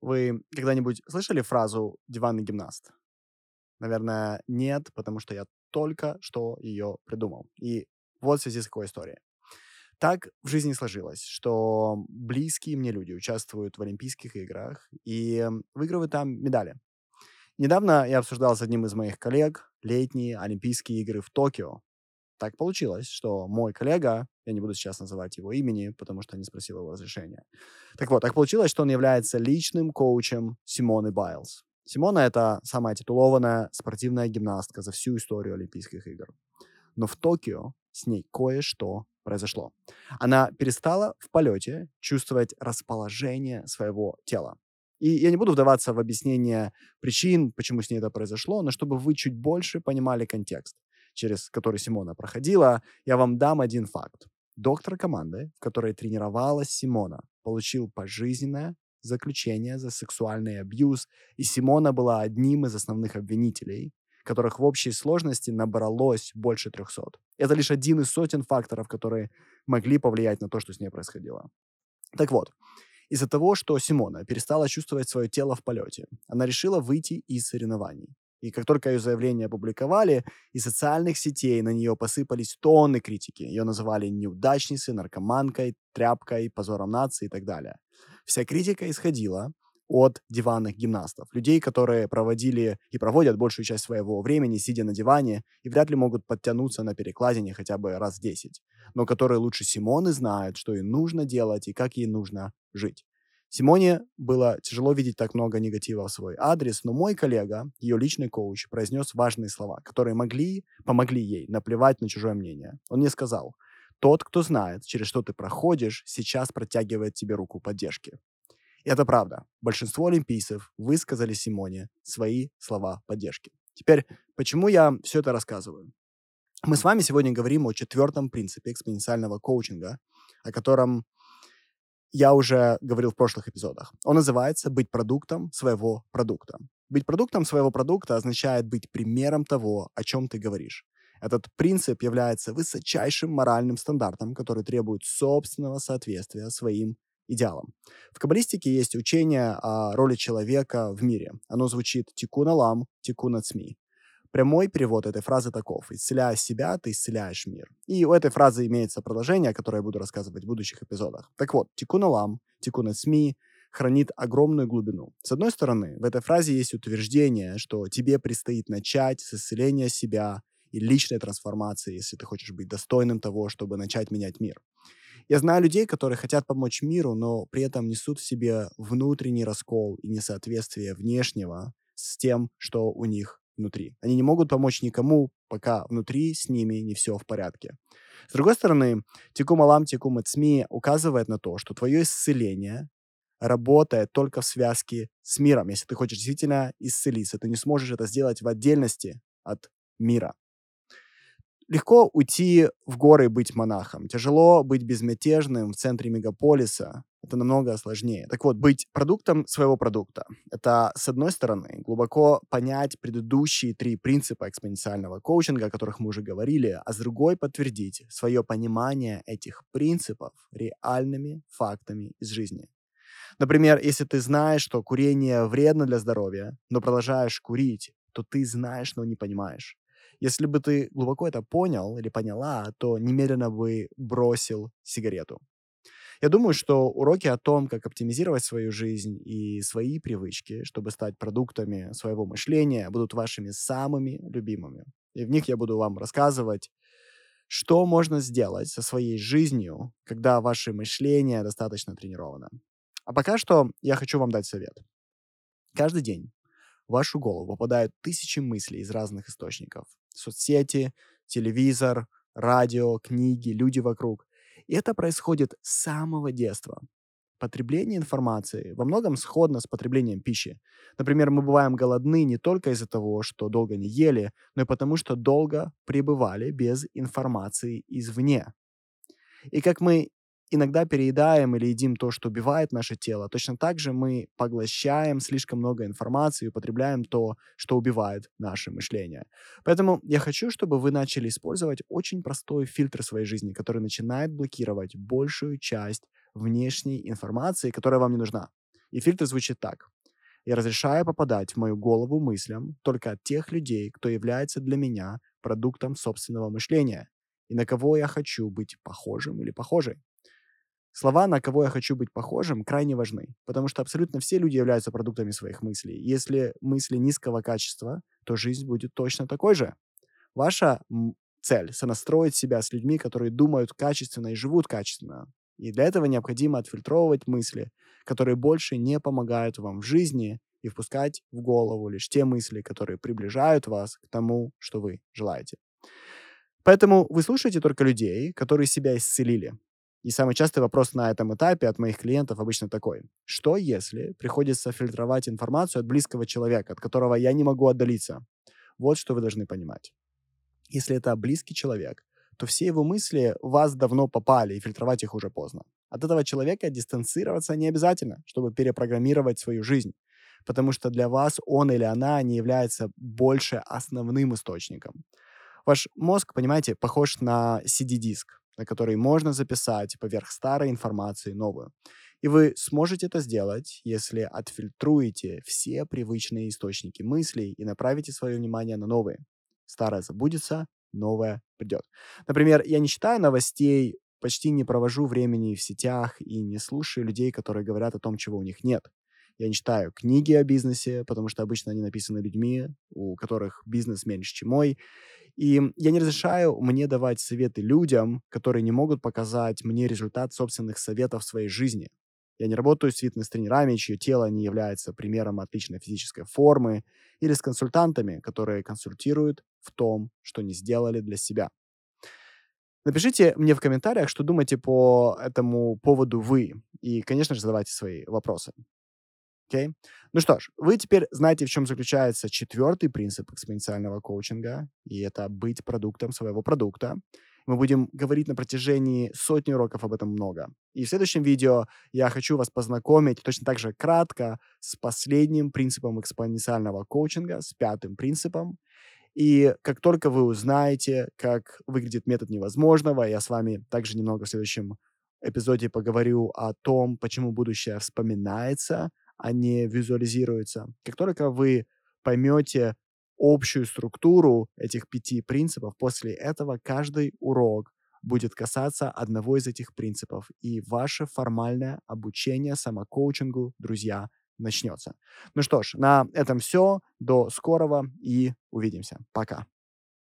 Вы когда-нибудь слышали фразу «диванный гимнаст»? Наверное, нет, потому что я только что ее придумал. И вот в связи с какой историей. Так в жизни сложилось, что близкие мне люди участвуют в Олимпийских играх и выигрывают там медали. Недавно я обсуждал с одним из моих коллег летние Олимпийские игры в Токио. Так получилось, что мой коллега, я не буду сейчас называть его имени, потому что не спросил его разрешения. Так вот, так получилось, что он является личным коучем Симоны Байлз. Симона — это самая титулованная спортивная гимнастка за всю историю Олимпийских игр. Но в Токио с ней кое-что произошло. Она перестала в полете чувствовать расположение своего тела. И я не буду вдаваться в объяснение причин, почему с ней это произошло, но чтобы вы чуть больше понимали контекст, через который Симона проходила, я вам дам один факт. Доктор команды, в которой тренировалась Симона, получил пожизненное заключение за сексуальный абьюз, и Симона была одним из основных обвинителей, которых в общей сложности набралось больше 300. Это лишь один из сотен факторов, которые могли повлиять на то, что с ней происходило. Так вот, из-за того, что Симона перестала чувствовать свое тело в полете, она решила выйти из соревнований. И как только ее заявление опубликовали, из социальных сетей на нее посыпались тонны критики. Ее называли неудачницей, наркоманкой, тряпкой, позором нации и так далее. Вся критика исходила от диванных гимнастов. Людей, которые проводили и проводят большую часть своего времени, сидя на диване, и вряд ли могут подтянуться на перекладине хотя бы раз в 10. Но которые лучше Симоны знают, что ей нужно делать и как ей нужно жить. Симоне было тяжело видеть так много негатива в свой адрес, но мой коллега, ее личный коуч, произнес важные слова, которые могли, помогли ей наплевать на чужое мнение. Он мне сказал, тот, кто знает, через что ты проходишь, сейчас протягивает тебе руку поддержки. И это правда. Большинство олимпийцев высказали Симоне свои слова поддержки. Теперь, почему я все это рассказываю? Мы с вами сегодня говорим о четвертом принципе экспоненциального коучинга, о котором я уже говорил в прошлых эпизодах. Он называется «быть продуктом своего продукта». Быть продуктом своего продукта означает быть примером того, о чем ты говоришь. Этот принцип является высочайшим моральным стандартом, который требует собственного соответствия своим идеалам. В каббалистике есть учение о роли человека в мире. Оно звучит «тикун алам, тикун ацми». Прямой перевод этой фразы таков. «Исцеляя себя, ты исцеляешь мир». И у этой фразы имеется продолжение, которое я буду рассказывать в будущих эпизодах. Так вот, «тикун алам, тикун ацми» хранит огромную глубину. С одной стороны, в этой фразе есть утверждение, что тебе предстоит начать с исцеления себя и личной трансформации, если ты хочешь быть достойным того, чтобы начать менять мир. Я знаю людей, которые хотят помочь миру, но при этом несут в себе внутренний раскол и несоответствие внешнего с тем, что у них внутри. Они не могут помочь никому, пока внутри с ними не все в порядке. С другой стороны, Тикум Алам Тикум Эцми указывает на то, что твое исцеление работает только в связке с миром. Если ты хочешь действительно исцелиться, ты не сможешь это сделать в отдельности от мира. Легко уйти в горы и быть монахом. Тяжело быть безмятежным в центре мегаполиса. Это намного сложнее. Так вот, быть продуктом своего продукта. Это, с одной стороны, глубоко понять предыдущие три принципа экспоненциального коучинга, о которых мы уже говорили, а с другой подтвердить свое понимание этих принципов реальными фактами из жизни. Например, если ты знаешь, что курение вредно для здоровья, но продолжаешь курить, то ты знаешь, но не понимаешь. Если бы ты глубоко это понял или поняла, то немедленно бы бросил сигарету. Я думаю, что уроки о том, как оптимизировать свою жизнь и свои привычки, чтобы стать продуктами своего мышления, будут вашими самыми любимыми. И в них я буду вам рассказывать, что можно сделать со своей жизнью, когда ваше мышление достаточно тренировано. А пока что я хочу вам дать совет. Каждый день в вашу голову попадают тысячи мыслей из разных источников соцсети, телевизор, радио, книги, люди вокруг. И это происходит с самого детства. Потребление информации во многом сходно с потреблением пищи. Например, мы бываем голодны не только из-за того, что долго не ели, но и потому, что долго пребывали без информации извне. И как мы иногда переедаем или едим то, что убивает наше тело, точно так же мы поглощаем слишком много информации и употребляем то, что убивает наше мышление. Поэтому я хочу, чтобы вы начали использовать очень простой фильтр своей жизни, который начинает блокировать большую часть внешней информации, которая вам не нужна. И фильтр звучит так. Я разрешаю попадать в мою голову мыслям только от тех людей, кто является для меня продуктом собственного мышления и на кого я хочу быть похожим или похожей. Слова «на кого я хочу быть похожим» крайне важны, потому что абсолютно все люди являются продуктами своих мыслей. Если мысли низкого качества, то жизнь будет точно такой же. Ваша цель— сонастроить себя с людьми, которые думают качественно и живут качественно. И для этого необходимо отфильтровывать мысли, которые больше не помогают вам в жизни, и впускать в голову лишь те мысли, которые приближают вас к тому, что вы желаете. Поэтому вы слушаете только людей, которые себя исцелили. И самый частый вопрос на этом этапе от моих клиентов обычно такой. Что если приходится фильтровать информацию от близкого человека, от которого я не могу отдалиться? Вот что вы должны понимать. Если это близкий человек, то все его мысли в вас давно попали, и фильтровать их уже поздно. От этого человека дистанцироваться не обязательно, чтобы перепрограммировать свою жизнь, потому что для вас он или она не является больше основным источником. Ваш мозг, понимаете, похож на CD-диск, на который можно записать поверх старой информации новую. И вы сможете это сделать, если отфильтруете все привычные источники мыслей и направите свое внимание на новые. Старое забудется, новое придет. Например, я не читаю новостей, почти не провожу времени в сетях и не слушаю людей, которые говорят о том, чего у них нет. Я не читаю книги о бизнесе, потому что обычно они написаны людьми, у которых бизнес меньше, чем мой. И я не разрешаю мне давать советы людям, которые не могут показать мне результат собственных советов в своей жизни. Я не работаю с фитнес-тренерами, чье тело не является примером отличной физической формы, или с консультантами, которые консультируют в том, что не сделали для себя. Напишите мне в комментариях, что думаете по этому поводу вы. И, конечно же, задавайте свои вопросы. Окей? Ну что ж, вы теперь знаете, в чем заключается четвертый принцип экспоненциального коучинга, и это быть продуктом своего продукта. Мы будем говорить на протяжении сотни уроков об этом много. И в следующем видео я хочу вас познакомить точно так же кратко с последним принципом экспоненциального коучинга, с пятым принципом. И как только вы узнаете, как выглядит метод невозможного, я с вами также немного в следующем эпизоде поговорю о том, почему будущее вспоминается, а не визуализируется. Как только вы поймете общую структуру этих пяти принципов, после этого каждый урок будет касаться одного из этих принципов, и ваше формальное обучение самокоучингу, друзья, начнется. Ну что ж, на этом все. До скорого и увидимся. Пока.